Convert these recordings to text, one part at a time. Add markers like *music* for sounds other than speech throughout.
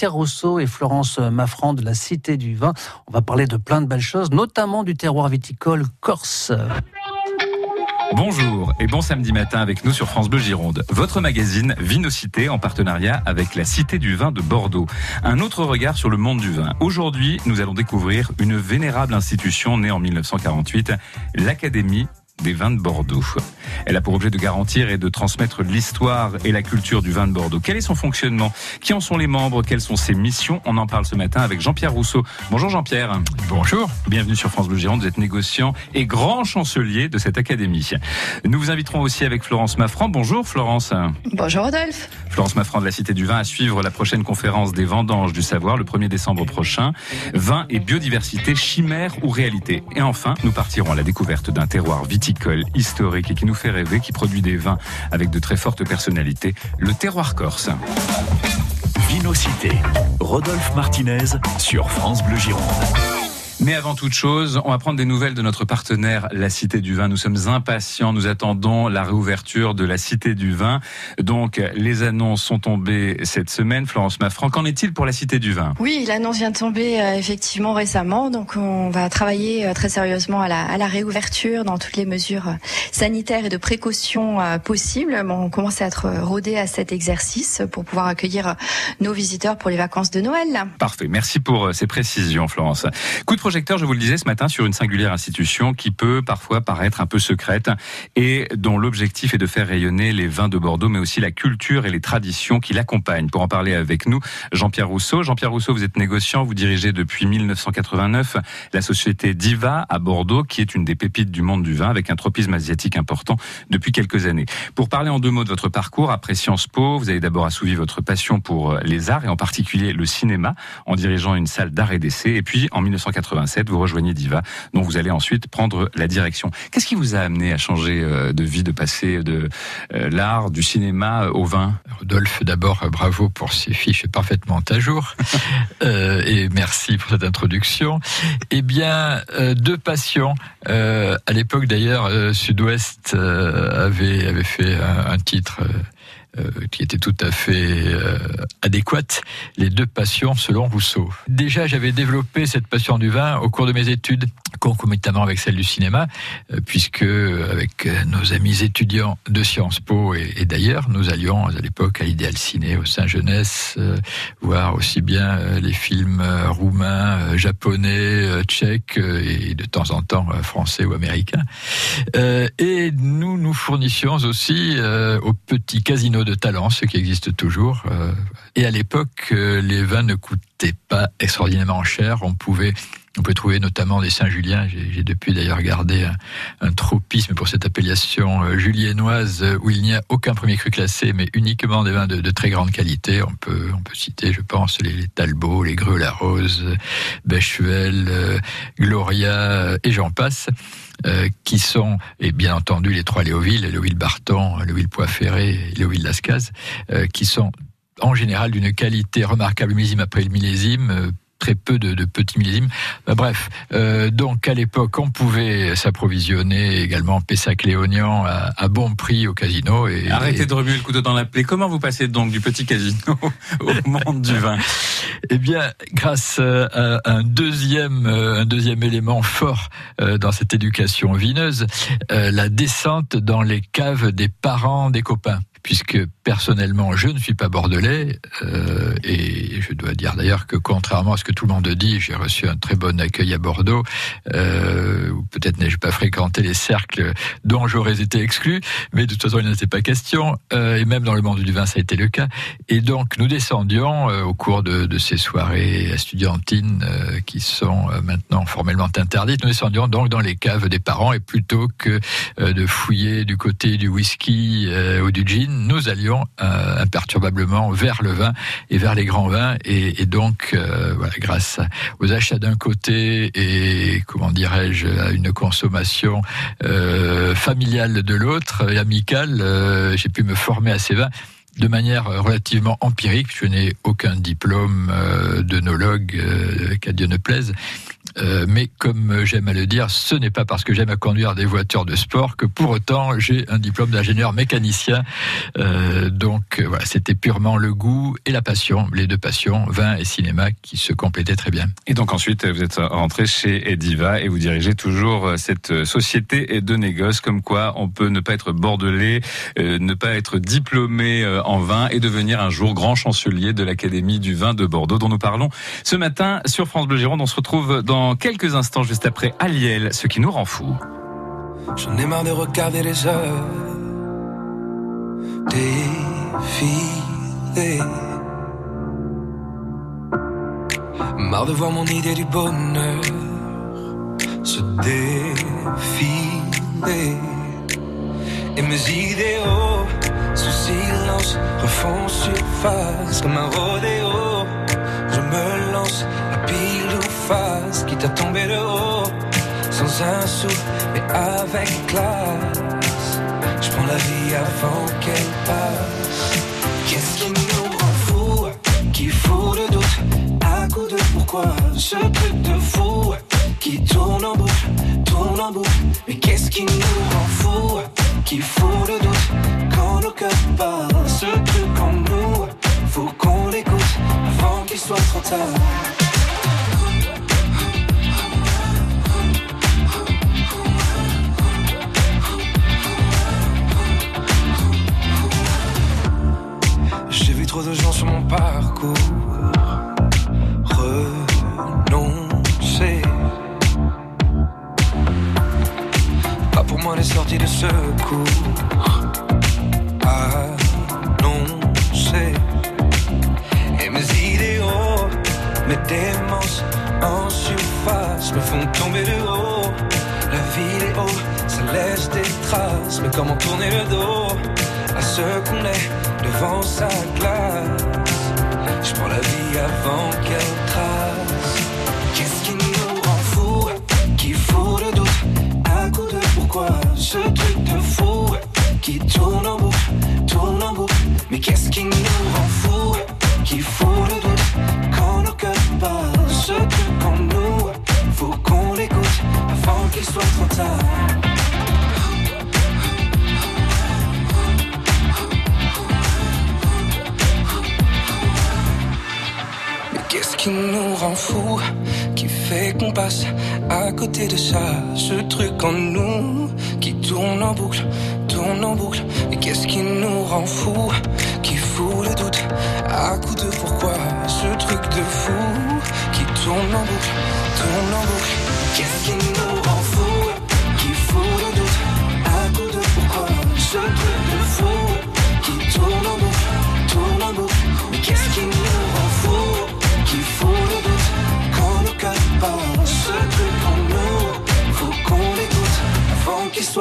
Jean-Pierre Rousseau et Florence Maffran de la Cité du Vin. On va parler de plein de belles choses, notamment du terroir viticole corse. Bonjour et bon samedi matin avec nous sur France Bleu Gironde. Votre magazine Vinocité en partenariat avec la Cité du Vin de Bordeaux. Un autre regard sur le monde du vin. Aujourd'hui, nous allons découvrir une vénérable institution née en 1948, l'Académie des vins de Bordeaux. Elle a pour objet de garantir et de transmettre l'histoire et la culture du vin de Bordeaux. Quel est son fonctionnement? Qui en sont les membres? Quelles sont ses missions? On en parle ce matin avec Jean-Pierre Rousseau. Bonjour Jean-Pierre. Bonjour. Bienvenue sur France Bleu Gironde. Vous êtes négociant et grand chancelier de cette académie. Nous vous inviterons aussi avec Florence Maffran. Bonjour Florence. Bonjour Rodolphe. Florence Maffran de la Cité du Vin à suivre la prochaine conférence des vendanges du savoir le 1er décembre prochain. Vin et biodiversité, chimère ou réalité. Et enfin, nous partirons à la découverte d'un terroir viticole historique et qui nous fait rêver, qui produit des vins avec de très fortes personnalités, le terroir corse. Vinocité, Rodolphe Martinez sur France Bleu Gironde. Mais avant toute chose, on va prendre des nouvelles de notre partenaire, la Cité du Vin. Nous sommes impatients, nous attendons la réouverture de la Cité du Vin. Donc, les annonces sont tombées cette semaine. Florence Maffran, qu'en est-il pour la Cité du Vin? Oui, l'annonce vient de tomber euh, effectivement récemment. Donc, on va travailler euh, très sérieusement à la, à la, réouverture dans toutes les mesures euh, sanitaires et de précaution possibles. Bon, on commence à être rodé à cet exercice pour pouvoir accueillir nos visiteurs pour les vacances de Noël. Parfait. Merci pour ces précisions, Florence. Coup de projecteur, je vous le disais ce matin, sur une singulière institution qui peut parfois paraître un peu secrète et dont l'objectif est de faire rayonner les vins de Bordeaux, mais aussi la culture et les traditions qui l'accompagnent. Pour en parler avec nous, Jean-Pierre Rousseau. Jean-Pierre Rousseau, vous êtes négociant, vous dirigez depuis 1989 la société Diva à Bordeaux, qui est une des pépites du monde du vin, avec un tropisme asiatique important depuis quelques années. Pour parler en deux mots de votre parcours, après Sciences Po, vous avez d'abord assouvi votre passion pour les arts et en particulier le cinéma, en dirigeant une salle d'art et d'essai. Et puis, en 1980, vous rejoignez Diva, dont vous allez ensuite prendre la direction. Qu'est-ce qui vous a amené à changer euh, de vie, de passer de euh, l'art, du cinéma au vin? Rodolphe, d'abord, euh, bravo pour ces fiches parfaitement à jour. *laughs* et merci pour cette introduction. Eh bien, deux passions. à l'époque, d'ailleurs, Sud-Ouest avait, avait fait un, un titre euh, qui était tout à fait euh, adéquate, les deux passions selon Rousseau. Déjà, j'avais développé cette passion du vin au cours de mes études, concomitamment avec celle du cinéma, euh, puisque avec nos amis étudiants de Sciences Po et, d'ailleurs, nous allions à l'époque à l'Idéal Ciné au Saint-Jeunesse, voir aussi bien les films roumains, japonais, tchèques et de temps en temps français ou américains. et nous nous fournissions aussi au petit casino de talent, ce qui existe toujours. Euh, et à l'époque, euh, les vins ne coûtaient pas extraordinairement cher. On pouvait on peut trouver notamment des Saint-Julien. J'ai depuis d'ailleurs gardé un, tropisme pour cette appellation euh, juliennoise où il n'y a aucun premier cru classé, mais uniquement des vins de, très grande qualité. On peut, on peut citer, je pense, les, Talbot, les Greux la Rose, Bechevel, Gloria et j'en passe. Euh, qui sont, et bien entendu les trois Léoville, Léoville Barton, Léoville Poiferré et Léoville Lascaz, euh, qui sont en général d'une qualité remarquable millésime après millésime, euh, très peu de, petits millésimes. Euh, bref, euh, donc à l'époque, on pouvait s'approvisionner également Pessac-Léognan à, bon prix au casino. Et, Arrêtez de remuer le couteau dans la plaie. Comment vous passez donc du petit casino *laughs* au monde du vin? Eh bien, grâce à un deuxième, un deuxième élément fort euh, dans cette éducation vineuse, la descente dans les caves des parents des copains puisque personnellement je ne suis pas bordelais euh, et je dois dire d'ailleurs que contrairement à ce que tout le monde dit, j'ai reçu un très bon accueil à Bordeaux, euh, peut-être n'ai-je pas fréquenté les cercles dont j'aurais été exclu, mais de toute façon il n'en était pas question, euh, et même dans le monde du vin ça a été le cas. Et donc nous descendions euh, au cours de, ces soirées estudiantines qui sont maintenant formellement interdites, nous descendions donc dans les caves des parents et plutôt que de fouiller du côté du whisky ou du gin, nous allions euh, imperturbablement vers le vin et vers les grands vins. Et, donc, euh, grâce aux achats d'un côté et, comment dirais-je, à une consommation euh, familiale de l'autre et amicale, j'ai pu me former à ces vins de manière relativement empirique. Je n'ai aucun diplôme d'œnologue, qu'à Dieu ne plaise. Euh, mais comme j'aime à le dire, ce n'est pas parce que j'aime à conduire des voitures de sport que pour autant j'ai un diplôme d'ingénieur mécanicien. Euh, donc voilà, c'était purement le goût et la passion, les deux passions, vin et cinéma, qui se complétaient très bien. Et donc ensuite, vous êtes rentré chez Ediva et vous dirigez toujours cette société de négoce, comme quoi on peut ne pas être bordelais, euh, ne pas être diplômé euh, en vin et devenir un jour grand chancelier de l'Académie du vin de Bordeaux, dont nous parlons ce matin sur France Bleu Gironde. On se retrouve dans quelques instants, juste après Aliel, ce qui nous rend fou. J'en ai marre de regarder les heures défiler. Marre de voir mon idée du bonheur se défiler. Et mes idéaux, sous silence, refont surface comme un rodéo. Je me lance à pile quitte à tomber de haut, sans un sou, mais avec classe. Je prends la vie avant qu'elle passe. Qu'est-ce qui nous rend fous, qui fout le doute, à coup de pourquoi ce truc de fou qui tourne en boucle, tourne en boucle. Mais qu'est-ce qui nous rend fous, qui fout le doute quand nos cœurs parlent ce truc en nous? Faut qu'on l'écoute avant qu'il soit trop tard.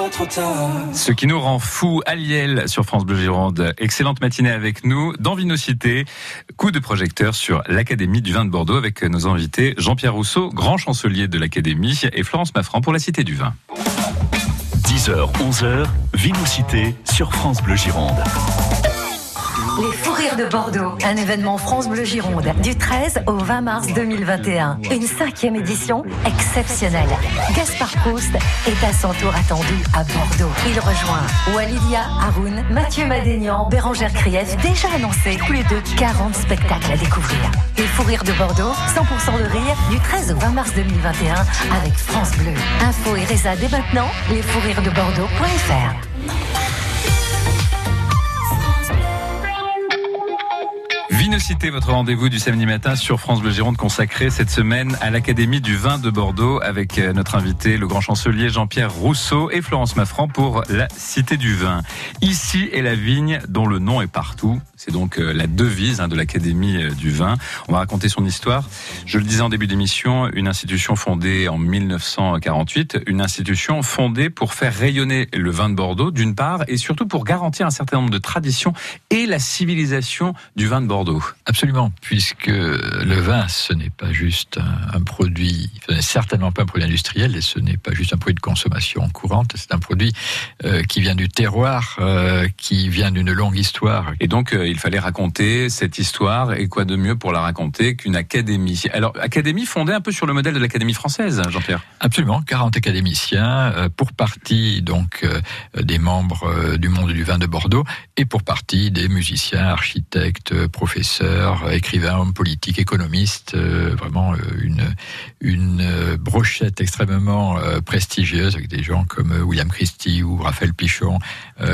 Trop tard Ce qui nous rend fou, Aliel sur France Bleu Gironde. Excellente matinée avec nous dans Vinocité. Coup de projecteur sur l'Académie du vin de Bordeaux avec nos invités Jean-Pierre Rousseau, grand chancelier de l'Académie, et Florence Maffran pour la Cité du Vin. 10h, 11h, Vinocité sur France Bleu Gironde. Les de Bordeaux, un événement France Bleu Gironde du 13 au 20 mars 2021. Une cinquième édition exceptionnelle. Gaspard Proust est à son tour attendu à Bordeaux. Il rejoint Walidia Haroun, Mathieu Madénian, Bérangère Krief, déjà annoncé plus de 40 spectacles à découvrir. Les Fous Rires de Bordeaux, 100% de rire du 13 au 20 mars 2021 avec France Bleu. Info et résa dès maintenant, lesfoursriresdebordeaux.fr. Vinocité, votre rendez-vous du samedi matin sur France Bleu Gironde consacré cette semaine à l'Académie du vin de Bordeaux avec euh, notre invité, le grand chancelier Jean-Pierre Rousseau et Florence Maffran pour la Cité du vin. Ici est la vigne dont le nom est partout. C'est donc euh, la devise hein, de l'Académie euh, du vin. On va raconter son histoire. Je le disais en début d'émission, une institution fondée en 1948, une institution fondée pour faire rayonner le vin de Bordeaux d'une part et surtout pour garantir un certain nombre de traditions et la civilisation du vin de Bordeaux. Absolument, puisque le vin, ce n'est pas juste un, un produit, ce n'est certainement pas un produit industriel, et ce n'est pas juste un produit de consommation courante, c'est un produit euh, qui vient du terroir, euh, qui vient d'une longue histoire. Et donc, euh, il fallait raconter cette histoire et quoi de mieux pour la raconter qu'une académie. Alors, académie fondée un peu sur le modèle de l'académie française, Jean-Pierre. Absolument, 40 académiciens, euh, pour partie donc euh, des membres euh, du monde du vin de Bordeaux et pour partie des musiciens, architectes, professeurs, écrivains, hommes politiques, économistes, vraiment une une brochette extrêmement prestigieuse avec des gens comme William Christie ou Raphaël Pichon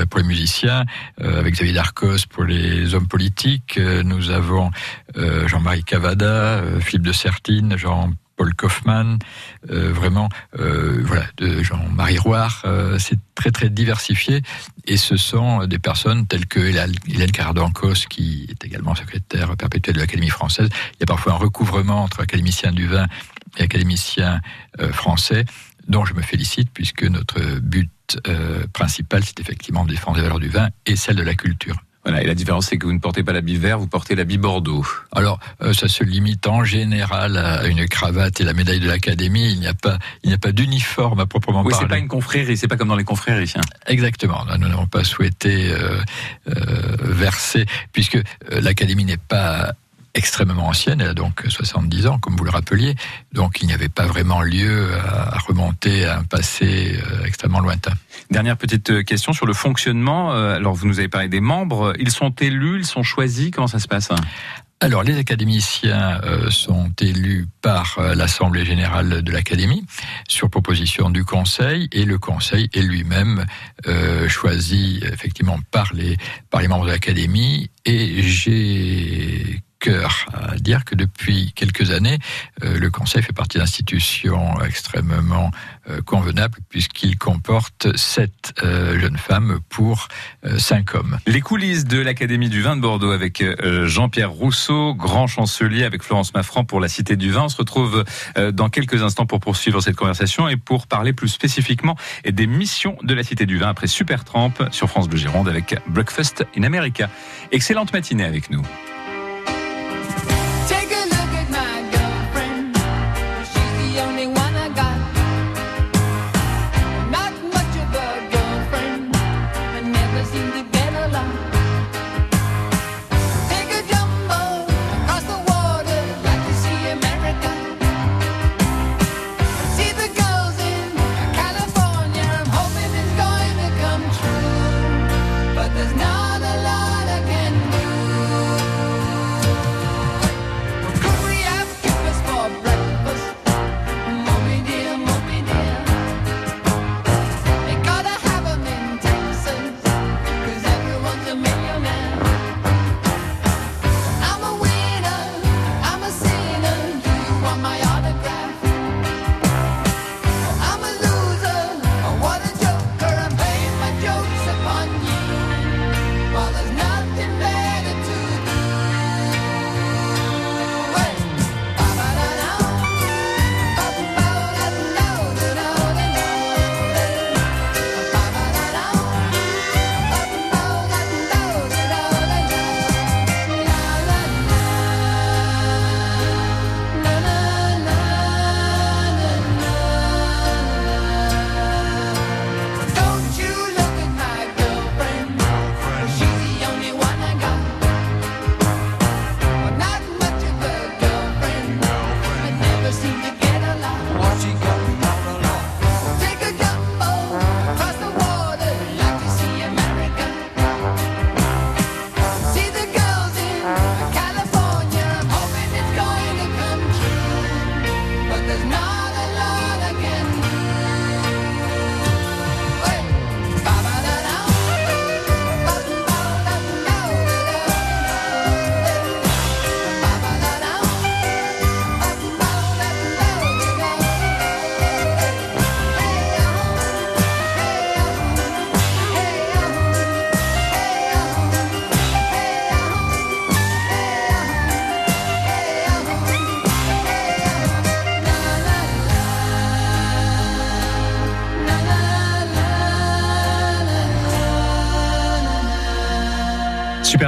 pour les musiciens, avec Xavier Darcos pour les hommes politiques. Nous avons Jean-Marie Cavada, Philippe de Sertine, Jean Paul Kaufmann, euh, vraiment, euh, voilà, de Jean-Marie Roire. Euh, c'est très très diversifié et ce sont des personnes telles que Hélène Cardancos, qui est également secrétaire perpétuelle de l'Académie française. Il y a parfois un recouvrement entre académiciens du vin et académiciens français, dont je me félicite puisque notre but principal, c'est effectivement de défendre les valeurs du vin et celles de la culture. Voilà, et la différence, c'est que vous ne portez pas l'habit vert, vous portez l'habit Bordeaux. Alors, euh, ça se limite en général à une cravate et la médaille de l'Académie. Il n'y a pas, il n'y a pas d'uniforme à proprement oui, parler. Oui, c'est pas une confrérie, c'est pas comme dans les confréries. Hein. Exactement. Nous n'avons pas souhaité euh, euh, verser, puisque l'Académie n'est pas extrêmement ancienne, elle a donc 70 ans, comme vous le rappeliez, donc il n'y avait pas vraiment lieu à remonter à un passé euh, extrêmement lointain. Dernière petite euh, question sur le fonctionnement. Euh, alors vous nous avez parlé des membres, ils sont élus, ils sont choisis, comment ça se passe alors, les académiciens sont élus par l'Assemblée générale de l'Académie sur proposition du Conseil et le Conseil est lui-même choisi effectivement par les, par les membres de l'Académie. Et j'ai à dire que depuis quelques années, euh, le Conseil fait partie d'institutions extrêmement euh, convenables puisqu'il comporte sept euh, jeunes femmes pour cinq hommes. Les coulisses de l'Académie du vin de Bordeaux avec Jean-Pierre Rousseau, grand chancelier avec Florence Maffran pour la Cité du vin. On se retrouve dans quelques instants pour poursuivre cette conversation et pour parler plus spécifiquement des missions de la Cité du vin après Super Tramp sur France Bleu Gironde avec Breakfast in America. Excellente matinée avec nous.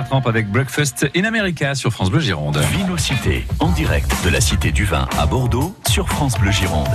Avec Breakfast in America sur France Bleu Gironde. Vinocité, en direct de la Cité du Vin à Bordeaux sur France Bleu Gironde.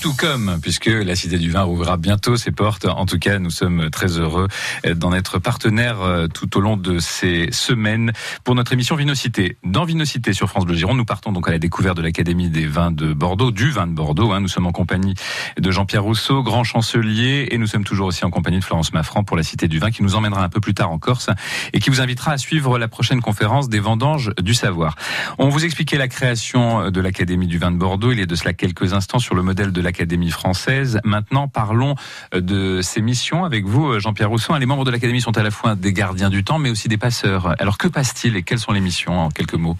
Tout comme, puisque la Cité du Vin rouvrira bientôt ses portes. En tout cas, nous sommes très heureux d'en être partenaires euh, tout au long de ces semaines pour notre émission Vinocité. Dans Vinocité sur France Bleu Gironde, nous partons donc à la découverte de l'Académie des vins de Bordeaux, du vin de Bordeaux. Hein. Nous sommes en compagnie de Jean-Pierre Rousseau, grand chancelier, et nous sommes toujours aussi en compagnie de Florence Maffran pour la Cité du Vin, qui nous emmènera un peu plus tard en Corse et qui vous invitera à suivre la prochaine conférence des vendanges du savoir. On vous expliquait la création de l'Académie du vin de Bordeaux. Il a de cela quelques instants sur le modèle de l'Académie française. Maintenant, parlons de ses missions avec vous, Jean-Pierre Rousseau. Les membres de l'Académie sont à la fois des gardiens du temps, mais aussi des passeurs. Alors, que passe-t-il et quelles sont les missions en quelques mots?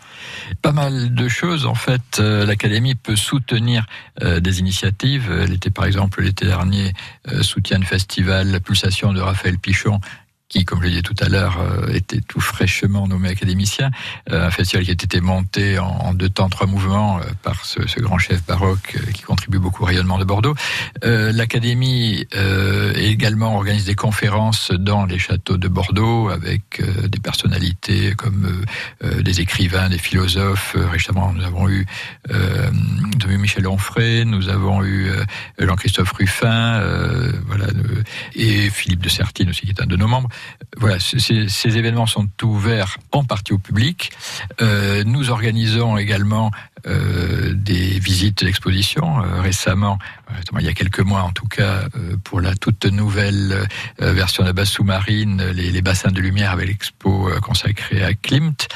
Pas mal de choses. En fait, euh, l'Académie peut soutenir euh, des initiatives. Elle était, par exemple, l'été dernier, euh, soutien de festival La Pulsation de Raphaël Pichon qui, comme je l'ai dit tout à l'heure, euh, était tout fraîchement nommé académicien. Euh, un festival qui a été monté en deux temps, trois mouvements euh, par ce, ce, grand chef baroque qui contribue beaucoup au rayonnement de Bordeaux. L'Académie également organise des conférences dans les châteaux de Bordeaux avec des personnalités comme des écrivains, des philosophes. Récemment, nous avons eu Michel Onfray, nous avons eu Jean-Christophe Ruffin, voilà, et Philippe de Sertine aussi, qui est un de nos membres voilà, ces, événements sont ouverts en partie au public. Euh, nous organisons également euh, des visites d'exposition. Euh, récemment, il y a quelques mois en tout cas, pour la toute nouvelle version de la base sous-marine, les, bassins de lumière avec l'expo consacrée à Klimt.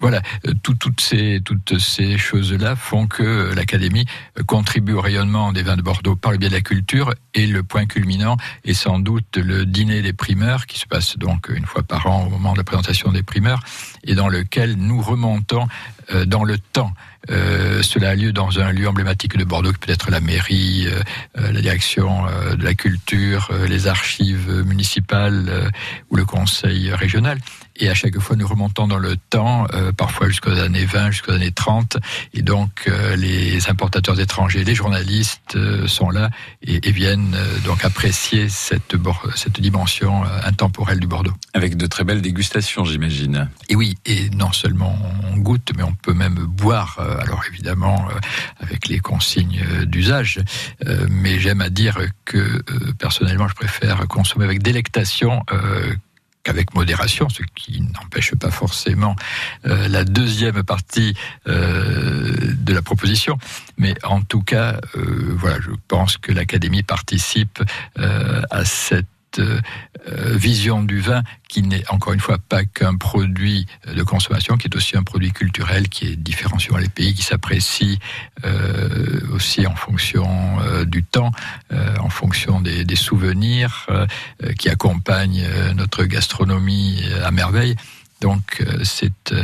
Voilà, toutes ces choses-là font que l'Académie contribue au rayonnement des vins de Bordeaux par le biais de la culture et le point culminant est sans doute le dîner des primeurs qui se passe donc une fois par an au moment de la présentation des primeurs et dans lequel nous remontons dans le temps euh, cela a lieu dans un lieu emblématique de Bordeaux, qui peut être la mairie, euh, euh, la direction de la culture, les archives municipales ou le conseil régional. Et à chaque fois, nous remontons dans le temps, parfois jusqu'aux années 20, jusqu'aux années 30. Et donc, les importateurs étrangers, les journalistes sont là et, et viennent donc apprécier cette, cette dimension intemporelle du Bordeaux. Avec de très belles dégustations, j'imagine. Et oui, et non seulement on goûte, mais on peut même boire euh, alors évidemment euh, avec les consignes euh, d'usage, mais j'aime à dire que personnellement je préfère consommer avec délectation qu'avec modération, ce qui n'empêche pas forcément la deuxième partie de la proposition. Mais en tout cas, voilà, je pense que l'Académie participe à cette euh, vision du vin qui n'est encore une fois pas qu'un produit de consommation, qui est aussi un produit culturel qui est différent suivant les pays, qui s'apprécie euh, aussi en fonction euh, du temps, en fonction des, des souvenirs, qui accompagnent notre gastronomie à merveille. Donc c'est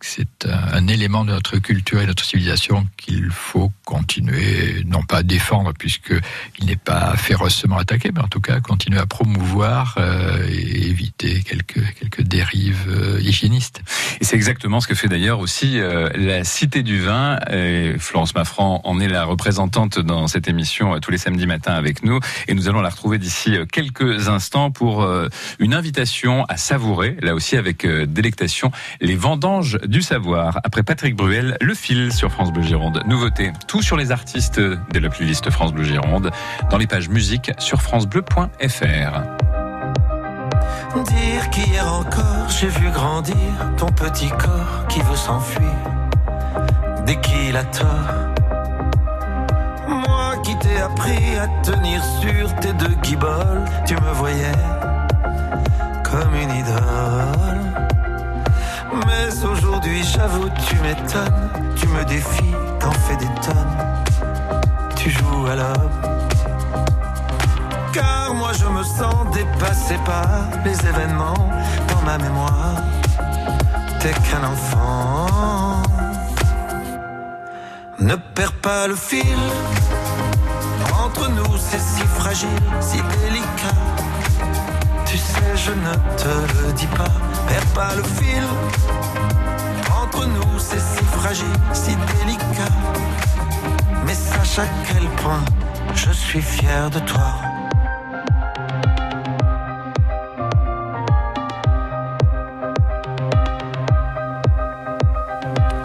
c'est un élément de notre culture et de notre civilisation qu'il faut continuer, non pas à défendre, puisqu'il n'est pas férocement attaqué, mais en tout cas continuer à promouvoir euh, et éviter quelques, quelques dérives euh, hygiénistes. Et c'est exactement ce que fait d'ailleurs aussi euh, la Cité du Vin. Et Florence Maffran en est la représentante dans cette émission tous les samedis matins avec nous. Et nous allons la retrouver d'ici quelques instants pour une invitation à savourer, là aussi avec délectation, les vendanges du savoir. Après Patrick Bruel, le fil sur France Bleu Gironde. Nouveauté, tout sur les artistes de la playlist France Bleu Gironde dans les pages musique sur francebleu.fr. Dire qu'hier encore j'ai vu grandir ton petit corps qui veut s'enfuir dès qu'il a tort. Moi qui t'ai appris à tenir sur tes deux guiboles, tu me voyais comme une idole. Aujourd'hui, j'avoue, tu m'étonnes. Tu me défies, t'en fais des tonnes. Tu joues à l'homme. Car moi, je me sens dépassé par les événements dans ma mémoire. T'es qu'un enfant. Ne perds pas le fil. Entre nous, c'est si fragile, si délicat. Tu sais, je ne te le dis pas perds pas le fil. Entre nous, c'est si fragile, si délicat. Mais sache à quel point je suis fier de toi.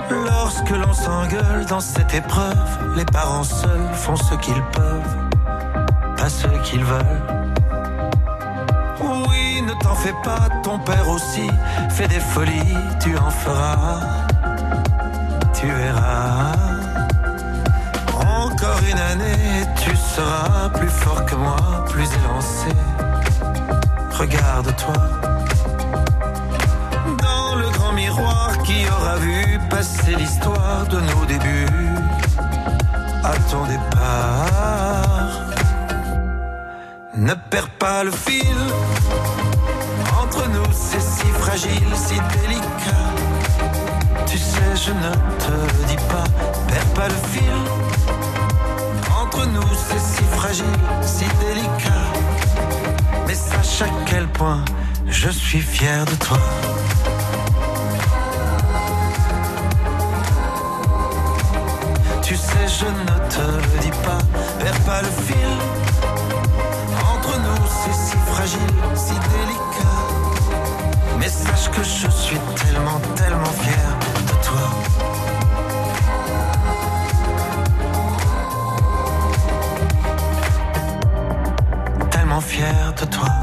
Lorsque l'on s'engueule dans cette épreuve, les parents seuls font ce qu'ils peuvent, pas ce qu'ils veulent. T'en fais pas, ton père aussi fait des folies, tu en feras, tu verras. Encore une année, tu seras plus fort que moi, plus élancé. Regarde-toi dans le grand miroir qui aura vu passer l'histoire de nos débuts à ton départ. Ne perds pas le fil. C'est si fragile, si délicat. Tu sais, je ne te dis pas. Perds pas le fil. Entre nous, c'est si fragile, si délicat. Mais sache à quel point je suis fier de toi. Tu sais, je ne te dis pas. Perds pas le fil. Entre nous, c'est si fragile, si délicat. Mais sache que je suis tellement, tellement fier de toi. Tellement fier de toi.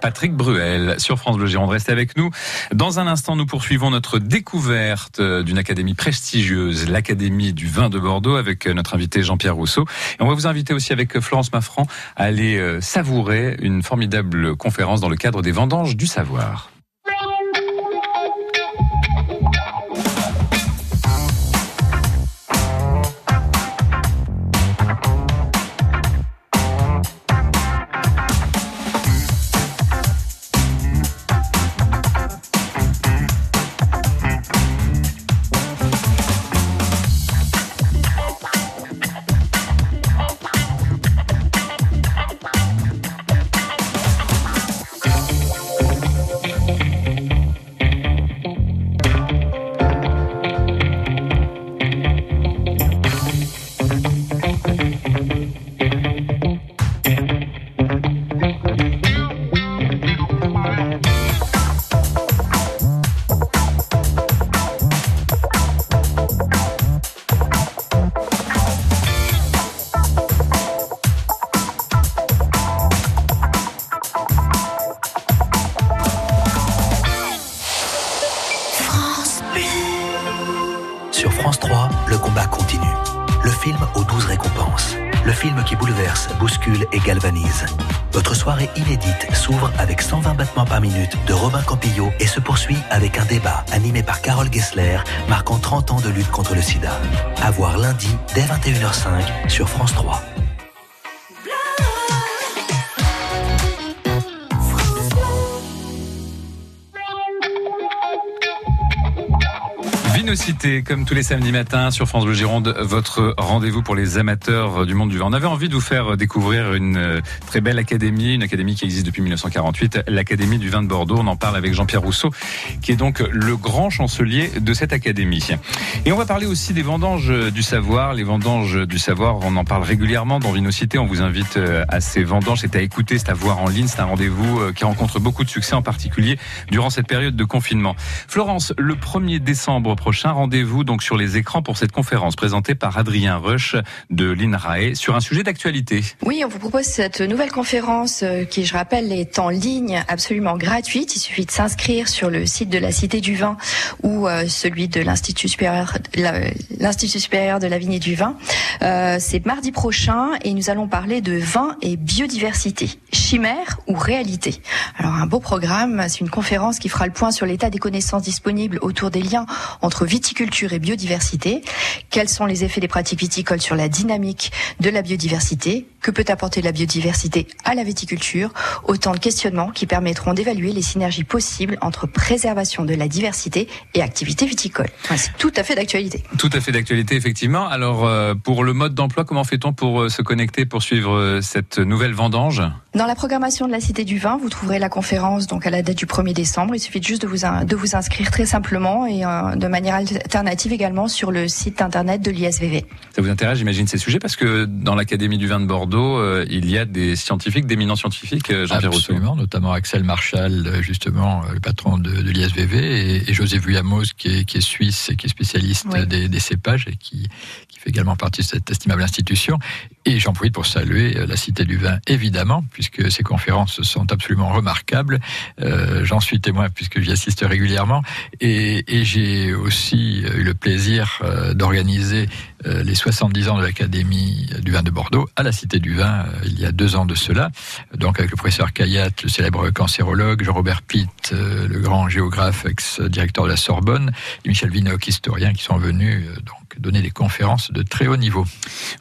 Patrick Bruel sur France Bleu Gironde. Restez avec nous. Dans un instant, nous poursuivons notre découverte d'une académie prestigieuse, l'Académie du vin de Bordeaux, avec notre invité Jean-Pierre Rousseau. Et on va vous inviter aussi avec Florence Maffran à aller euh, savourer une formidable conférence dans le cadre des vendanges du savoir. Soirée inédite s'ouvre avec 120 battements par minute de Robin Campillo et se poursuit avec un débat animé par Carole Gessler marquant 30 ans de lutte contre le sida. À voir lundi dès 21h05 sur France 3. Vinocité, comme tous les samedis matins sur France Bleu Gironde, votre rendez-vous pour les amateurs du monde du vin. On avait envie de vous faire découvrir une euh, très belle académie, une académie qui existe depuis 1948, l'Académie du vin de Bordeaux. On en parle avec Jean-Pierre Rousseau, qui est donc le grand chancelier de cette académie. Et on va parler aussi des vendanges du savoir. Les vendanges du savoir, on en parle régulièrement dans Vinocité. On vous invite euh, à ces vendanges. C'est à écouter, c'est à voir en ligne. C'est un rendez-vous euh, qui rencontre beaucoup de succès, en particulier durant cette période de confinement. Florence, le 1er décembre prochain, rendez-vous donc sur les écrans pour cette conférence présentée par Adrien Rush de l'INRAE sur un sujet d'actualité. Oui, on vous propose cette nouvelle conférence euh, qui, je rappelle, est en ligne, absolument gratuite. Il suffit de s'inscrire sur le site de la Cité du Vin ou euh, celui de l'Institut supérieur, de la vigne et du vin. Euh, C'est mardi prochain et nous allons parler de vin et biodiversité, chimère ou réalité? Alors un beau programme, c'est une conférence qui fera le point sur l'état des connaissances disponibles autour des liens entre viticulture et biodiversité. Quels sont les effets des pratiques viticoles sur la dynamique de la biodiversité? Que peut apporter la biodiversité à la viticulture? Autant de questionnements qui permettront d'évaluer les synergies possibles entre préservation de la diversité et activité viticole. C'est tout à fait d'actualité. Tout à fait d'actualité, effectivement. Alors, euh, pour le mode d'emploi, comment fait-on pour euh, se connecter, pour suivre euh, cette nouvelle vendange? Dans la programmation de la Cité du Vin, vous trouverez la conférence donc à la date du 1er décembre. Il suffit juste de vous, de vous inscrire très simplement et de manière alternatives également sur le site internet de l'ISVV. Ça vous intéresse, j'imagine, ces sujets parce que dans l'Académie du vin de Bordeaux, euh, il y a des scientifiques, d'éminents scientifiques, euh, Jean-Pierre Rousseau. Absolument, notamment Axel Marshall, euh, justement, le patron de, de l'ISVV, et, et, José Vuyamos, qui est, qui est, suisse et qui est spécialiste oui. des, des, cépages et qui, qui, fait également partie de cette estimable institution. Et j'en profite pour saluer la Cité du Vin, évidemment, puisque ces conférences sont absolument remarquables. Euh, J'en suis témoin puisque j'y assiste régulièrement. Et, et j'ai aussi eu le plaisir d'organiser les 70 ans de l'Académie du vin de Bordeaux à la Cité du Vin euh, il y a deux ans de cela. Donc avec le professeur Kayat, le célèbre cancérologue, Jean-Robert Pitt, euh, le grand géographe, ex-directeur de la Sorbonne, et Michel Vinoc, historien, qui sont venus euh, donner des conférences de très haut niveau.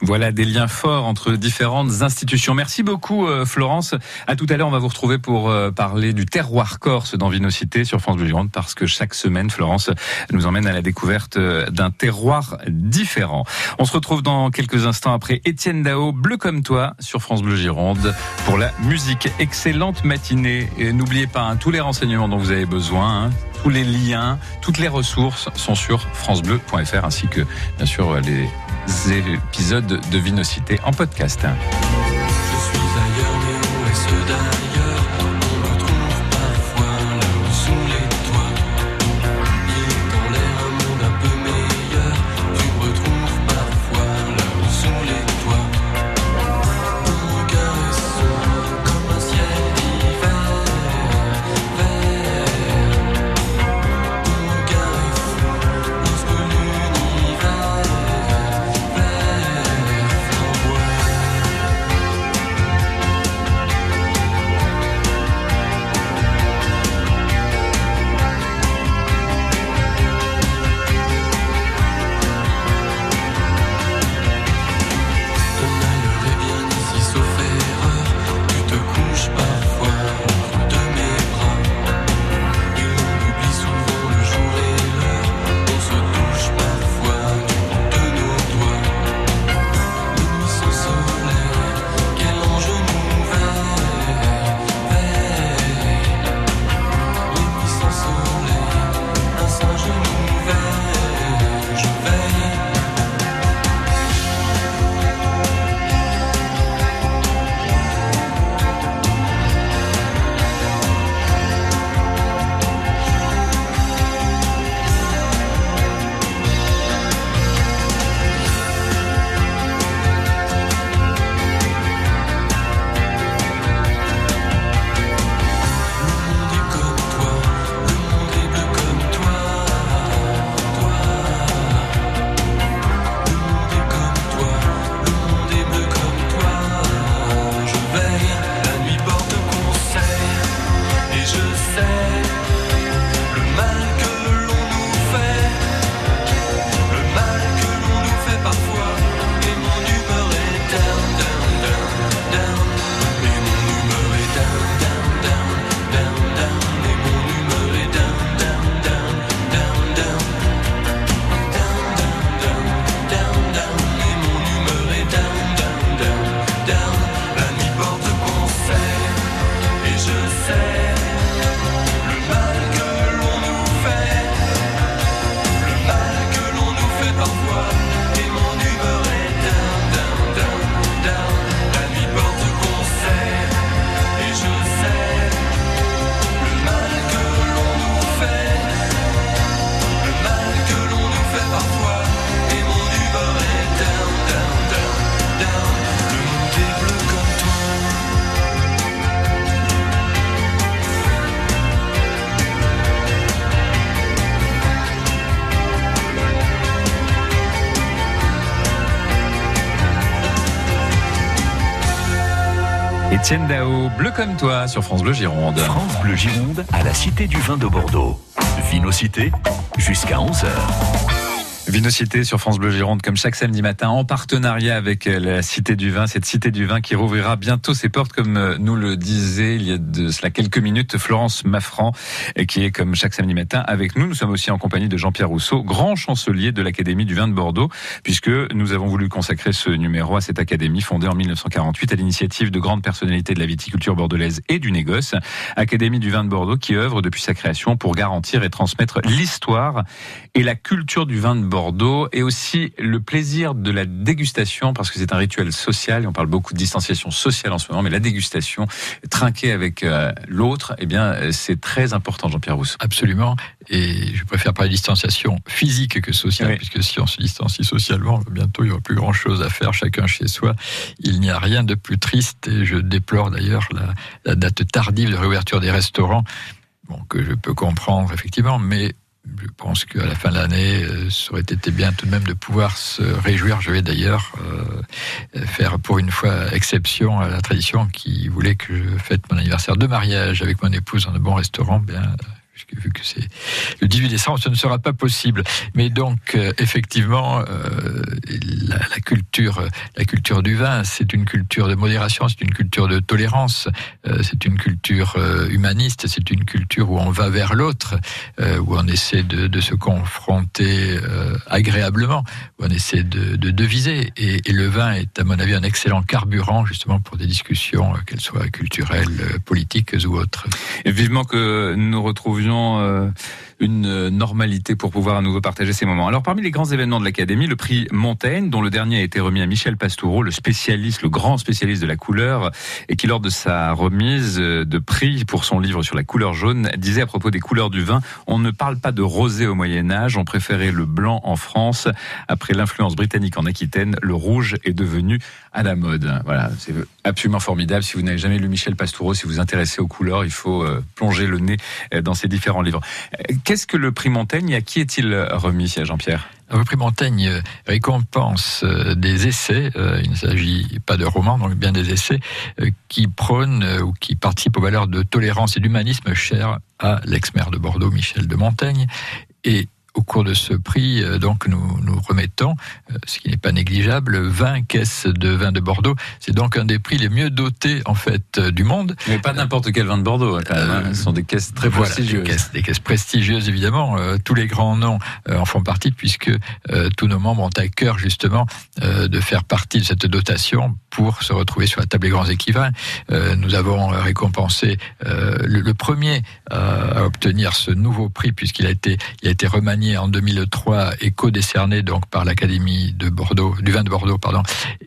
Voilà des liens forts entre différentes institutions. Merci beaucoup Florence. À tout à l'heure, on va vous retrouver pour parler du terroir corse dans Vinocité sur France Bleu Gironde parce que chaque semaine, Florence nous emmène à la découverte d'un terroir différent. On se retrouve dans quelques instants après Étienne Dao, Bleu comme toi, sur France Bleu Gironde, pour la musique. Excellente matinée. Et n'oubliez pas, hein, tous les renseignements dont vous avez besoin, hein, tous les liens, toutes les ressources sont sur francebleu.fr, ainsi que, bien sûr, les épisodes de Vinocité en podcast. Étienne Dao, Bleu comme toi, sur France Bleu Gironde. France Bleu Gironde à la Cité du Vin de Bordeaux. Vinocité jusqu'à 11h. Vinocité sur France Bleu Gironde, comme chaque samedi matin, en partenariat avec euh, la Cité du Vin, cette Cité du Vin qui rouvrira bientôt ses portes, comme euh, nous le disait il y a de cela quelques minutes Florence Maffran, qui est comme chaque samedi matin avec nous. Nous sommes aussi en compagnie de Jean-Pierre Rousseau, grand chancelier de l'Académie du Vin de Bordeaux, puisque nous avons voulu consacrer ce numéro à cette académie fondée en 1948 à l'initiative de grandes personnalités de la viticulture bordelaise et du négoce. Académie du Vin de Bordeaux qui œuvre depuis sa création pour garantir et transmettre l'histoire et la culture du vin de Bordeaux et aussi le plaisir de la dégustation parce que c'est un rituel social et on parle beaucoup de distanciation sociale en ce moment mais la dégustation trinquer avec euh, l'autre eh bien c'est très important Jean-Pierre Rousseau. Absolument et je préfère parler de distanciation physique que sociale puisque si on se distancie socialement bientôt il n'y aura plus grand chose à faire chacun chez soi. Il n'y a rien de plus triste et je déplore d'ailleurs la, la date tardive de réouverture des restaurants bon, que je peux comprendre effectivement mais je pense qu'à la fin de l'année, euh, ça aurait été bien tout de même de pouvoir se réjouir. Je vais d'ailleurs euh, faire pour une fois exception à la tradition qui voulait que je fête mon anniversaire de mariage avec mon épouse dans un bon restaurant. Bien, vu que c'est le 18 décembre, ce ne sera pas possible. Mais donc, euh, effectivement, euh, la, culture, la culture du vin, c'est une culture de modération, c'est une culture de tolérance, euh, c'est une culture humaniste, c'est une culture où on va vers l'autre, où on essaie de, se confronter agréablement, où on essaie de, de deviser. Et, et, le vin est, à mon avis, un excellent carburant justement pour des discussions, qu'elles soient culturelles, politiques ou autres. Et vivement que nous retrouvions euh, une normalité pour pouvoir à nouveau partager ces moments. Alors parmi les grands événements de l'Académie, le prix Montaigne, dont le dernier a été remis à Michel Pastoureau, le spécialiste, le grand spécialiste de la couleur, et qui lors de sa remise de prix pour son livre sur la couleur jaune, disait à propos des couleurs du vin, on ne parle pas de rosé au Moyen Âge, on préférait le blanc en France. Après l'influence britannique en Aquitaine, le rouge est devenu à la mode. Voilà, c'est absolument formidable. Si vous n'avez jamais lu Michel Pastoureau, si vous vous intéressez aux couleurs, il faut euh, plonger le nez euh, dans ses différents livres. Qu'est-ce que le prix Montaigne à qui est-il remis, Jean-Pierre? Le prix Montaigne récompense euh, des essais, il ne s'agit pas de romans, donc bien des essais, qui prônent ou qui participent aux valeurs de tolérance et d'humanisme chères à l'ex-maire de Bordeaux, Michel de Montaigne. Et au cours de ce prix, euh, donc nous, nous remettons, euh, ce qui n'est pas négligeable, 20 caisses de vin de Bordeaux. C'est donc un des prix les mieux dotés en fait euh, du monde. Mais pas n'importe quel vin de Bordeaux. Quand même, hein. Ce sont des caisses très prestigieuses. Des caisses, des caisses prestigieuses évidemment. tous les grands noms en font partie puisque tous nos membres ont à cœur justement de faire partie de cette dotation pour se retrouver sur la table des grands écrivains. nous avons récompensé le, le, premier à obtenir ce nouveau prix puisqu'il a été il a été remanié en 2003 et co-décerné donc par l'Académie de Bordeaux, du vin de Bordeaux,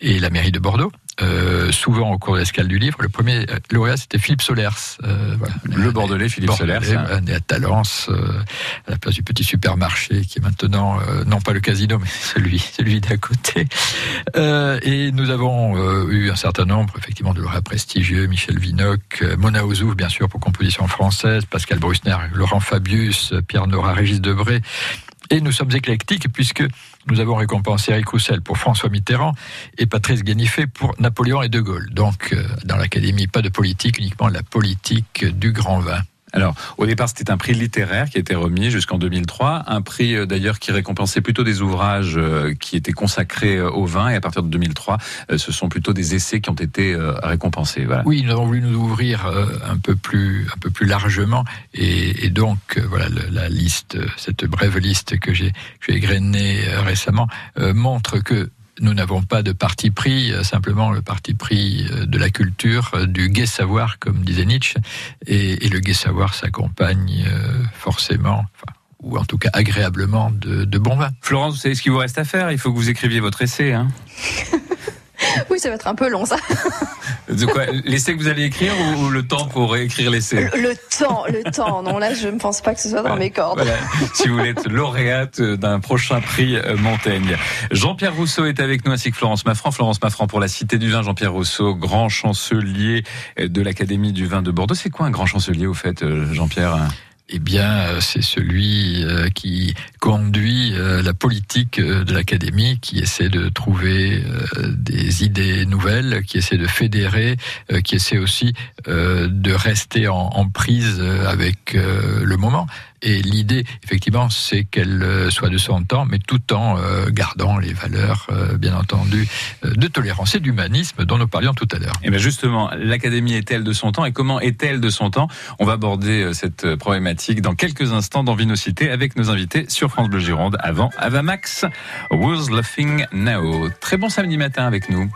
et la mairie de Bordeaux. Euh, souvent au cours de l'escale du livre. Le premier lauréat, c'était Philippe Solers. Euh, voilà. Le Bordelais, Philippe Solers. Hein. Né à Talence, euh, à la place du petit supermarché, qui est maintenant, euh, non pas le casino, mais *laughs* celui, celui d'à côté. Euh, et nous avons eu un certain nombre, effectivement, de lauréats prestigieux. Michel Vinoc, Mona Ozouf, bien sûr, pour composition française, Pascal Brusner, Laurent Fabius, Pierre Nora, Régis Debré. Et nous sommes éclectiques puisque nous avons récompensé Eric Roussel pour François Mitterrand et Patrice Guénifé pour Napoléon et De Gaulle. Donc, euh, dans l'Académie, pas de politique, uniquement la politique du grand vin. Alors, au départ, c'était un prix littéraire qui a été remis jusqu'en 2003, un prix euh, d'ailleurs qui récompensait plutôt des ouvrages euh, qui étaient consacrés euh, au vin, et à partir de 2003, ce sont plutôt des essais qui ont été récompensés. Oui, nous avons voulu nous ouvrir un peu plus, un peu plus largement, et, et donc voilà la liste, cette brève liste que j'ai égrenée récemment montre que nous n'avons pas de parti pris, euh, simplement le parti pris euh, de la culture, euh, du gai savoir, comme disait Nietzsche. Et, et le gai savoir s'accompagne forcément, enfin, ou en tout cas agréablement, de, de bon vin. Florence, vous savez ce qu'il vous reste à faire? Il faut que vous écriviez votre essai. Hein *laughs* *laughs* oui, ça va être un peu long, ça. De quoi L'essai que vous allez écrire ou le temps pour réécrire l'essai le, temps, le temps. Non, là, je ne pense pas que ce soit dans mes cordes. Voilà. Si vous voulez être lauréate d'un prochain prix euh, Montaigne. Jean-Pierre Rousseau est avec nous ainsi que Florence Maffran. Florence Maffran pour la Cité du Vin. Jean-Pierre Rousseau, grand chancelier de l'Académie du Vin de Bordeaux. C'est quoi un grand chancelier au fait, euh, Jean-Pierre? Eh bien, euh, c'est celui euh, qui conduit euh, la politique de l'académie, qui essaie de trouver des idées nouvelles, qui essaie de fédérer, qui essaie aussi de rester en, prise avec le moment. Et l'idée, effectivement, c'est qu'elle euh, soit de son temps, mais tout en euh, gardant les valeurs, euh, bien entendu, de tolérance et d'humanisme dont nous parlions tout à l'heure. Et bien justement, l'Académie est-elle de son temps et comment est-elle de son temps? On va aborder cette problématique dans quelques instants dans Vinocité avec nos invités sur France Bleu Gironde. Avant, Avamax, Who's Laughing Now. Très bon samedi matin avec nous.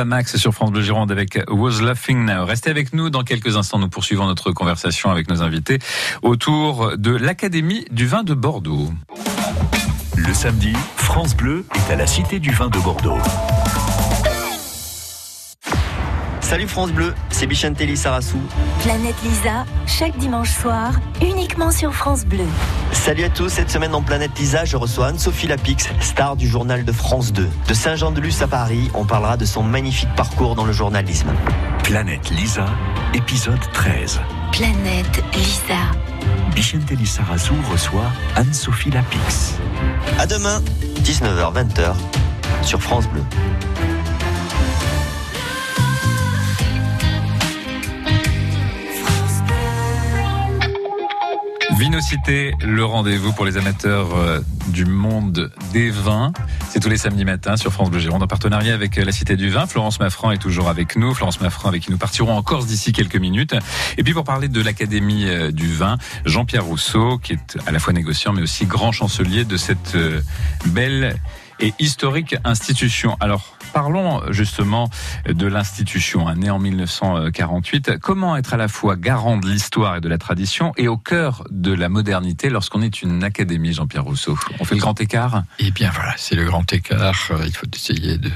Avamax sur France Bleu Gironde avec Was Laughing Now. Restez avec nous dans quelques instants. Nous poursuivons notre conversation avec nos invités autour de l'Académie du vin de Bordeaux. Le samedi, France Bleu est à la Cité du vin de Bordeaux. Salut France Bleu, c'est Bichantelli Sarassou. Planète Lisa, chaque dimanche soir, uniquement sur France Bleu. Salut à tous, cette semaine dans Planète Lisa, je reçois Anne-Sophie Lapix, star du journal de France 2. De Saint-Jean-de-Luz à Paris, on parlera de son magnifique parcours dans le journalisme. Planète Lisa, épisode 13. Planète Lisa. Bichantelli Sarassou reçoit Anne-Sophie Lapix. À demain, 19h-20h, sur France Bleu. Vinocité, le rendez-vous pour les amateurs euh, du monde des vins. C'est tous les samedis matins sur France Bleu Gironde en partenariat avec euh, la Cité du Vin. Florence Maffran est toujours avec nous. Florence Maffran avec qui nous partirons en Corse d'ici quelques minutes. Et puis pour parler de l'Académie euh, du Vin, Jean-Pierre Rousseau, qui est à la fois négociant mais aussi grand chancelier de cette belle et historique institution. Alors, parlons justement de l'institution, hein, née en 1948. Comment être à la fois garant de l'histoire et de la tradition et au cœur de la modernité lorsqu'on est une académie, Jean-Pierre Rousseau? On fait le grand écart? Eh bien voilà, c'est le grand écart. Euh, il faut essayer de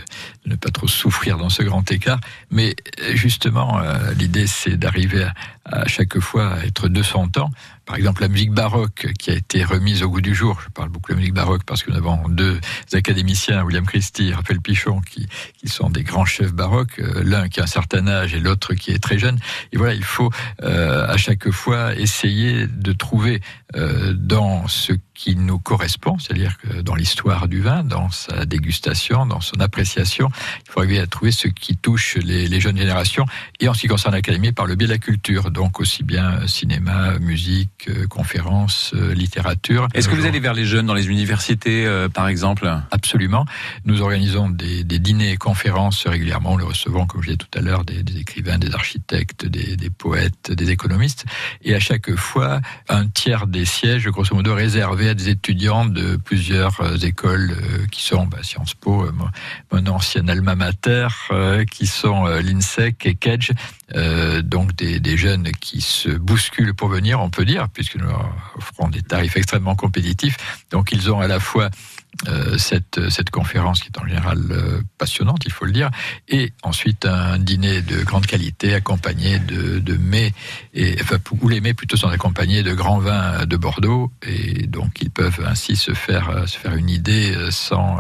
ne pas trop souffrir dans ce grand écart. Mais euh, justement, euh, l'idée c'est d'arriver à, chaque fois à être de son temps. par exemple la musique baroque qui a été remise au goût du jour. Je parle beaucoup de la musique baroque parce que nous avons deux académiciens, William Christie et Raphaël Pichon, qui, qui sont des grands chefs baroques, euh, l'un qui a un certain âge et l'autre qui est très jeune. Et voilà, il faut euh, à chaque fois essayer de trouver dans ce qui nous correspond, c'est-à-dire que dans l'histoire du vin, dans sa dégustation, dans son appréciation, il faut arriver à trouver ce qui touche les, les jeunes générations et en ce qui concerne l'académie par le biais de la culture, donc aussi bien cinéma, musique, euh, conférences, euh, littérature. Est-ce que vous allez vers les jeunes dans les universités, euh, par exemple? Absolument. Nous organisons des, des, dîners et conférences régulièrement. Nous recevons, comme je disais tout à l'heure, des, des, écrivains, des architectes, des, des, poètes, des économistes. Et à chaque fois, un tiers des sièges, grosso modo, réservés à des étudiants de plusieurs écoles qui sont bah, Sciences Po, mon ancienne alma mater, qui sont l'INSEC et euh, donc des, des, jeunes qui se bousculent pour venir, on peut dire, puisque nous offrons des tarifs extrêmement compétitifs. Donc ils ont à la fois euh, cette, cette conférence qui est en général euh, passionnante, il faut le dire, et ensuite un dîner de grande qualité accompagné de, de mets, et, enfin, les mets plutôt sont accompagnés de grands vins de Bordeaux, et donc ils peuvent ainsi se faire, se faire une idée sans,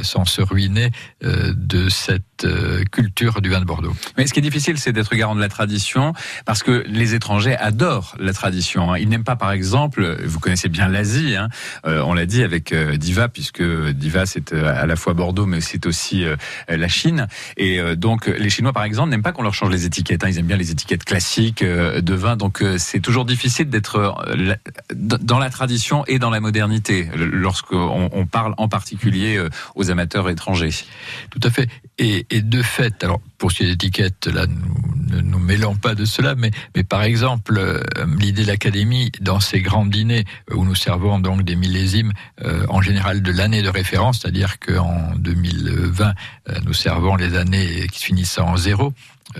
sans se ruiner de cette culture du vin de Bordeaux. Mais ce qui est difficile, c'est d'être garant de la tradition, parce que les étrangers adorent la tradition. Hein. Ils n'aiment pas, par exemple, vous connaissez bien l'Asie, hein, euh, on l'a dit avec euh, Diva, puisque Diva c'est euh, à la fois Bordeaux, mais c'est aussi euh, la Chine. Et euh, donc les Chinois, par exemple, n'aiment pas qu'on leur change les étiquettes. Hein. Ils aiment bien les étiquettes classiques de vin. Donc c'est toujours difficile d'être dans la tradition et dans la modernité, lorsqu'on on parle en particulier aux amateurs étrangers. Tout à fait. Et, de fait, alors pour ces étiquettes, là, nous ne nous mêlons pas de cela, mais, mais par exemple, euh, l'idée de l'Académie, dans ces grands dîners où nous servons donc des millésimes, euh, en général de l'année de référence, c'est-à-dire qu'en 2020, euh, nous servons les années qui finissent en zéro,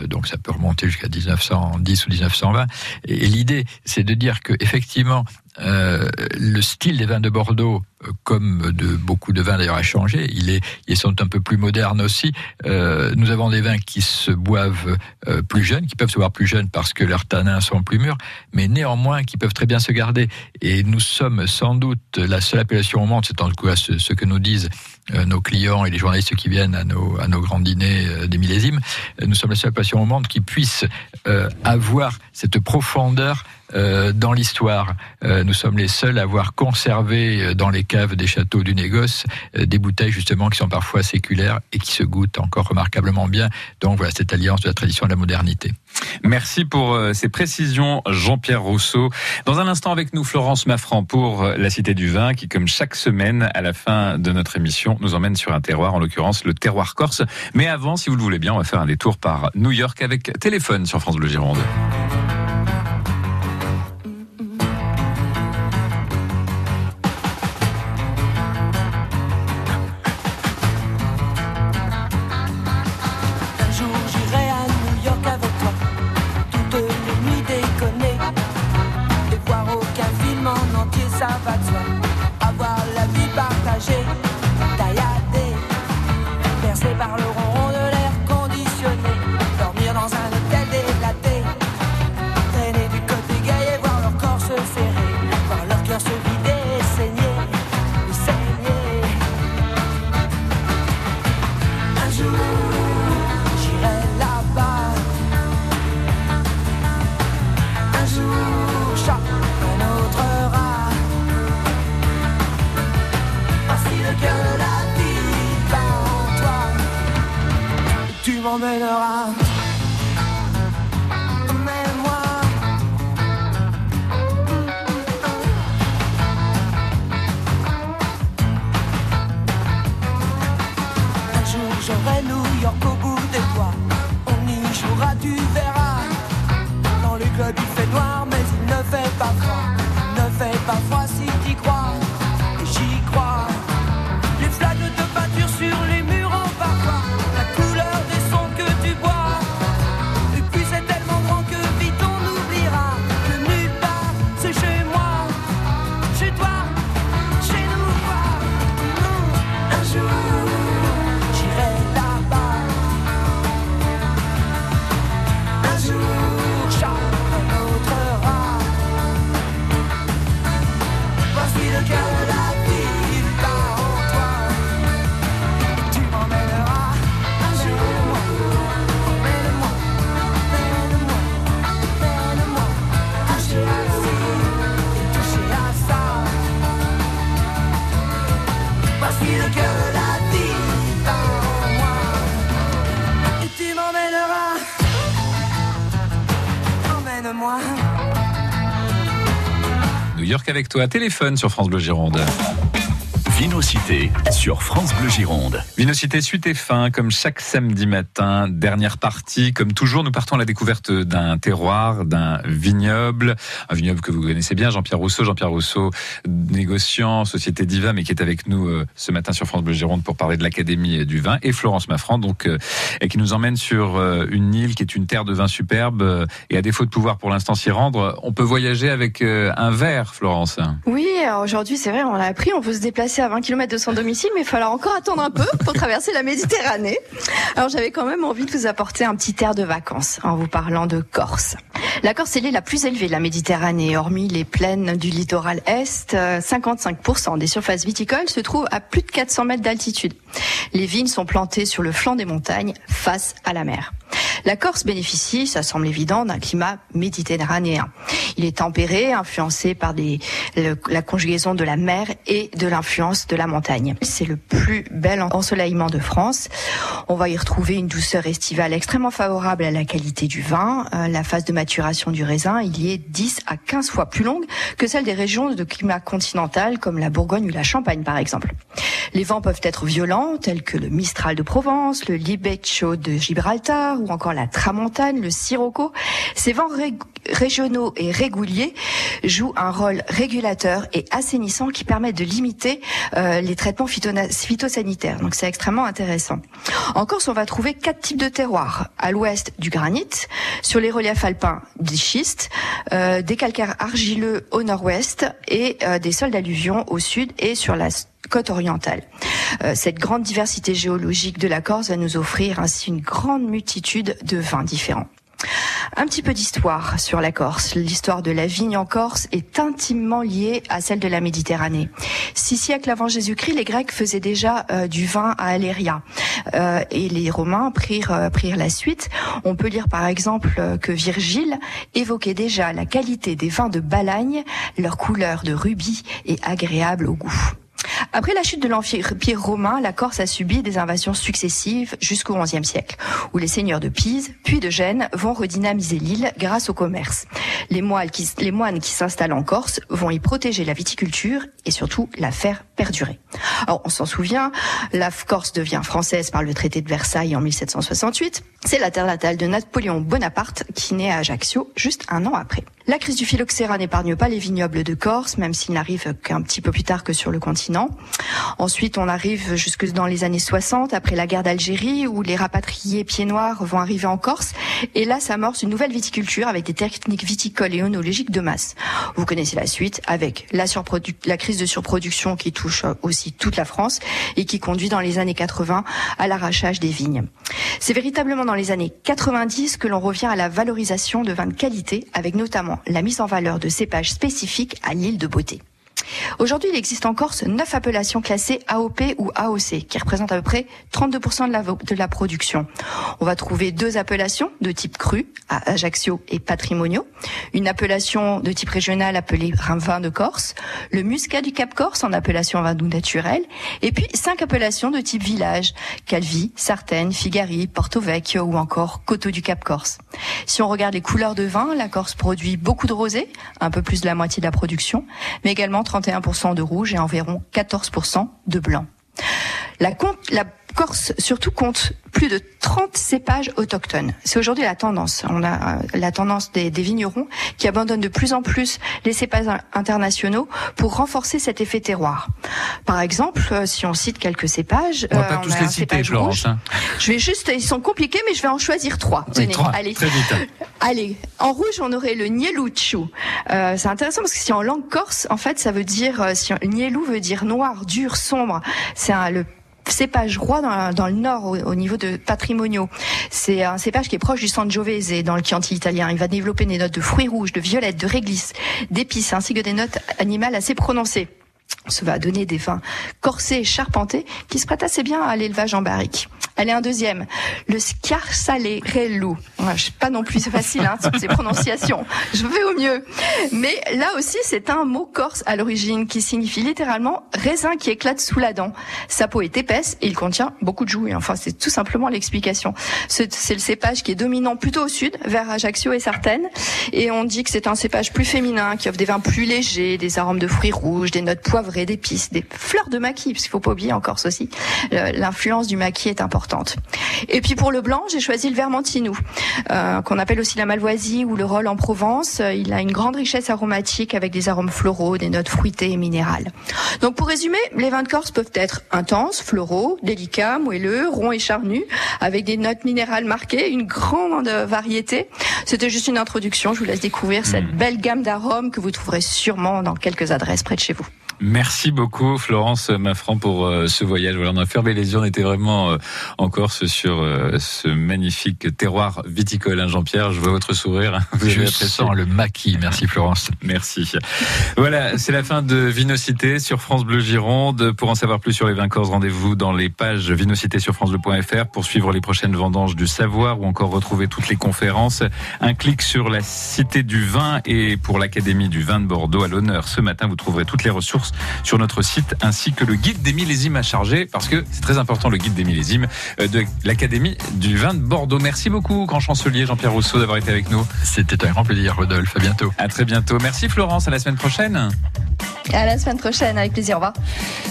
donc ça peut remonter jusqu'à 1910 ou 1920. Et, l'idée, c'est de dire que effectivement, euh, le style des vins de Bordeaux, comme de beaucoup de vins d'ailleurs, a changé. Il est, ils sont un peu plus modernes aussi. Euh, nous avons des vins qui se boivent euh, plus jeunes, qui peuvent se boire plus jeunes parce que leurs tanins sont plus mûrs, mais néanmoins qui peuvent très bien se garder. Et nous sommes sans doute la seule appellation au monde, c'est en tout cas ce, que nous disent euh, nos clients et les journalistes qui viennent à nos, à nos grands dîners euh, des millésimes. Nous sommes la seule appellation au monde qui puisse euh, avoir cette profondeur dans l'histoire. nous sommes les seuls à avoir conservé dans les caves des châteaux du négoce des bouteilles justement qui sont parfois séculaires et qui se goûtent encore remarquablement bien. Donc voilà cette alliance de la tradition et de la modernité. Merci pour ces précisions, Jean-Pierre Rousseau. Dans un instant avec nous, Florence Maffran pour la Cité du Vin, qui comme chaque semaine à la fin de notre émission nous emmène sur un terroir, en l'occurrence le terroir corse. Mais avant, si vous le voulez bien, on va faire un détour par New York avec téléphone sur France Bleu Gironde. Sur avec toi, téléphone sur France Bleu Gironde. Vinocité sur France Bleu Gironde. Vinocité suite et fin, comme chaque samedi matin. Dernière partie, comme toujours, nous partons à la découverte d'un terroir, d'un vignoble. Un vignoble que vous connaissez bien, Jean-Pierre Rousseau. Jean-Pierre Rousseau, négociant, Société Diva, mais qui est avec nous euh, ce matin sur France Bleu Gironde pour parler de l'Académie du vin. Et Florence Maffrand, donc, euh, et qui nous emmène sur euh, une île qui est une terre de vin superbe. Et à défaut de pouvoir pour l'instant s'y rendre, on peut voyager avec un verre, Florence. Oui, aujourd'hui, c'est vrai, on l'a appris, on peut se déplacer à 20 km de son domicile, mais il falloir encore attendre un peu pour traverser la Méditerranée. Alors j'avais quand même envie de vous apporter un petit air de vacances en vous parlant de Corse. La Corse est l'île la plus élevée de la Méditerranée, hormis les plaines du littoral est. 55% des surfaces viticoles se trouvent à plus de 400 mètres d'altitude. Les vignes sont plantées sur le flanc des montagnes, face à la mer. La Corse bénéficie, ça semble évident, d'un climat méditerranéen. Il est tempéré, influencé par des, la conjugaison de la mer et de l'influence de la montagne. C'est le plus bel ensoleillement de France. On va y retrouver une douceur estivale extrêmement favorable à la qualité du vin. Euh, la phase de maturation du raisin, il y est 10 à 15 fois plus longue que celle des régions de climat continental comme la Bourgogne ou la Champagne par exemple. Les vents peuvent être violents tels que le Mistral de Provence, le Libeccio de Gibraltar ou encore la Tramontane, le Sirocco. Ces vents régionaux et réguliers jouent un rôle régulateur et assainissant qui permet de limiter euh, les traitements phytosanitaires. Donc c'est extrêmement intéressant. En Corse, on va trouver quatre types de terroirs. À l'ouest, du granit, sur les reliefs alpins, des schistes, euh, des calcaires argileux au nord-ouest et euh, des sols d'alluvion au sud et sur la côte orientale. Euh, cette grande diversité géologique de la Corse va nous offrir ainsi une grande multitude de vins différents. Un petit peu d'histoire sur la Corse. L'histoire de la vigne en Corse est intimement liée à celle de la Méditerranée. Six siècles avant Jésus-Christ, les Grecs faisaient déjà euh, du vin à Aléria. Euh, et les Romains prirent, prirent la suite. On peut lire par exemple que Virgile évoquait déjà la qualité des vins de Balagne, leur couleur de rubis est agréable au goût. Après la chute de l'Empire romain, la Corse a subi des invasions successives jusqu'au XIe siècle, où les seigneurs de Pise, puis de Gênes, vont redynamiser l'île grâce au commerce. Les moines qui, s'installent en Corse vont y protéger la viticulture et surtout la faire perdurer. Alors, on s'en souvient, la Corse devient française par le traité de Versailles en 1768. C'est la terre natale de Napoléon Bonaparte qui naît à Ajaccio juste un an après. La crise du phylloxéra n'épargne pas les vignobles de Corse, même s'il n'arrive qu'un petit peu plus tard que sur le continent. Ensuite, on arrive jusque dans les années 60, après la guerre d'Algérie, où les rapatriés pieds noirs vont arriver en Corse. Et là s'amorce une nouvelle viticulture avec des techniques viticoles et onologiques de masse. Vous connaissez la suite, avec la, crise de surproduction qui touche aussi toute la France et qui conduit dans les années 80 à l'arrachage des vignes. C'est véritablement dans les années 90 que l'on revient à la valorisation de vins de qualité, avec notamment la mise en valeur de cépages spécifiques à l'île de Beauté. Aujourd'hui, il existe en Corse neuf appellations classées AOP ou AOC, qui représentent à peu près 32% de la, production. On va trouver deux appellations de type cru, Ajaccio et Patrimonio, une appellation de type régional appelée vin de Corse, le muscat du Cap Corse en appellation vin doux naturel, et puis cinq appellations de type village, Calvi, Sartène, Figari, Porto Vecchio ou encore Coteau du Cap Corse. Si on regarde les couleurs de vin, la Corse produit beaucoup de rosé, un peu plus de la moitié de la production, mais également 31% de rouge et environ 14% de blanc. La, la Corse surtout compte plus de 30 cépages autochtones. C'est aujourd'hui la tendance. On a euh, la tendance des, des, vignerons qui abandonnent de plus en plus les cépages internationaux pour renforcer cet effet terroir. Par exemple, euh, si on cite quelques cépages, on va pas euh, tous les citer, Florence. Hein. Je vais juste, ils sont compliqués, mais je vais en choisir trois. Tenez, allez, très vite. *laughs* Allez, en rouge, on aurait le nielouchu. Euh, c'est intéressant parce que si en langue corse, en fait, ça veut dire, si nielou veut dire noir, dur, sombre. C'est le cépage roi dans, le nord au, niveau de Patrimonio. C'est un cépage qui est proche du Sangiovese dans le Chianti italien. Il va développer des notes de fruits rouges, de violettes, de réglisse, d'épices ainsi que des notes animales assez prononcées. Ça va donner des vins corsés et charpentés qui se prêtent assez bien à l'élevage en barrique. Allez, un deuxième. Le Scarsale-Relou. Ouais, je sais pas non plus, c'est facile, hein, toutes ces prononciations. Je vais au mieux. Mais là aussi, c'est un mot corse à l'origine qui signifie littéralement raisin qui éclate sous la dent. Sa peau est épaisse et il contient beaucoup de joues. Enfin, c'est tout simplement l'explication. C'est le cépage qui est dominant plutôt au sud, vers Ajaccio et Sartène. Et on dit que c'est un cépage plus féminin, qui offre des vins plus légers, des arômes de fruits rouges, des notes poivrées, d'épices, des fleurs de maquis, parce qu'il faut pas oublier en Corse aussi. le- L'influence du maquis est importante. Et puis pour le blanc, j'ai choisi le Vermentino, euh, qu'on appelle aussi la Malvoisie ou le Roll en Provence. Il a une grande richesse aromatique avec des arômes floraux, des notes fruitées et minérales. Donc pour résumer, les vins de Corse peuvent être intenses, floraux, délicats, moelleux, ronds et charnus, avec des notes minérales marquées, une grande variété. C'était juste une introduction, je vous laisse découvrir cette belle gamme d'arômes que vous trouverez sûrement dans quelques adresses près de chez vous. Merci beaucoup Florence Maffran pour euh, ce voyage. Voilà, on a fermé les yeux, on était vraiment euh, en Corse sur euh, ce magnifique terroir viticole. hein, Jean-Pierre, je vois votre sourire. Vous *laughs* Je sens le maquis. Merci Florence. Merci. Voilà, c'est la fin de Vinocité sur France Bleu Gironde. Pour en savoir plus sur les vainqueurs, rendez-vous dans les pages Vinocité sur francebleu.fr pour suivre les prochaines vendanges du savoir ou encore retrouver toutes les conférences. Un clic sur la Cité du vin et pour l'Académie du vin de Bordeaux à l'honneur. Ce matin, vous trouverez toutes les ressources sur notre site ainsi que le guide des millésimes à charger parce que c'est très important le guide des millésimes de l'Académie du vin de Bordeaux. Merci beaucoup, grand chancelier Jean-Pierre Rousseau d'avoir été avec nous. C'était un grand plaisir, Rodolphe. À bientôt. À très bientôt. Merci Florence, à la semaine prochaine. À la semaine prochaine, avec plaisir, au revoir.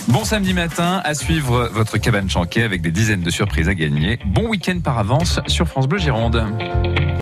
Bon samedi matin, à suivre votre cabane chanquée avec des dizaines de surprises à gagner. Bon week-end par avance sur France Bleu Gironde.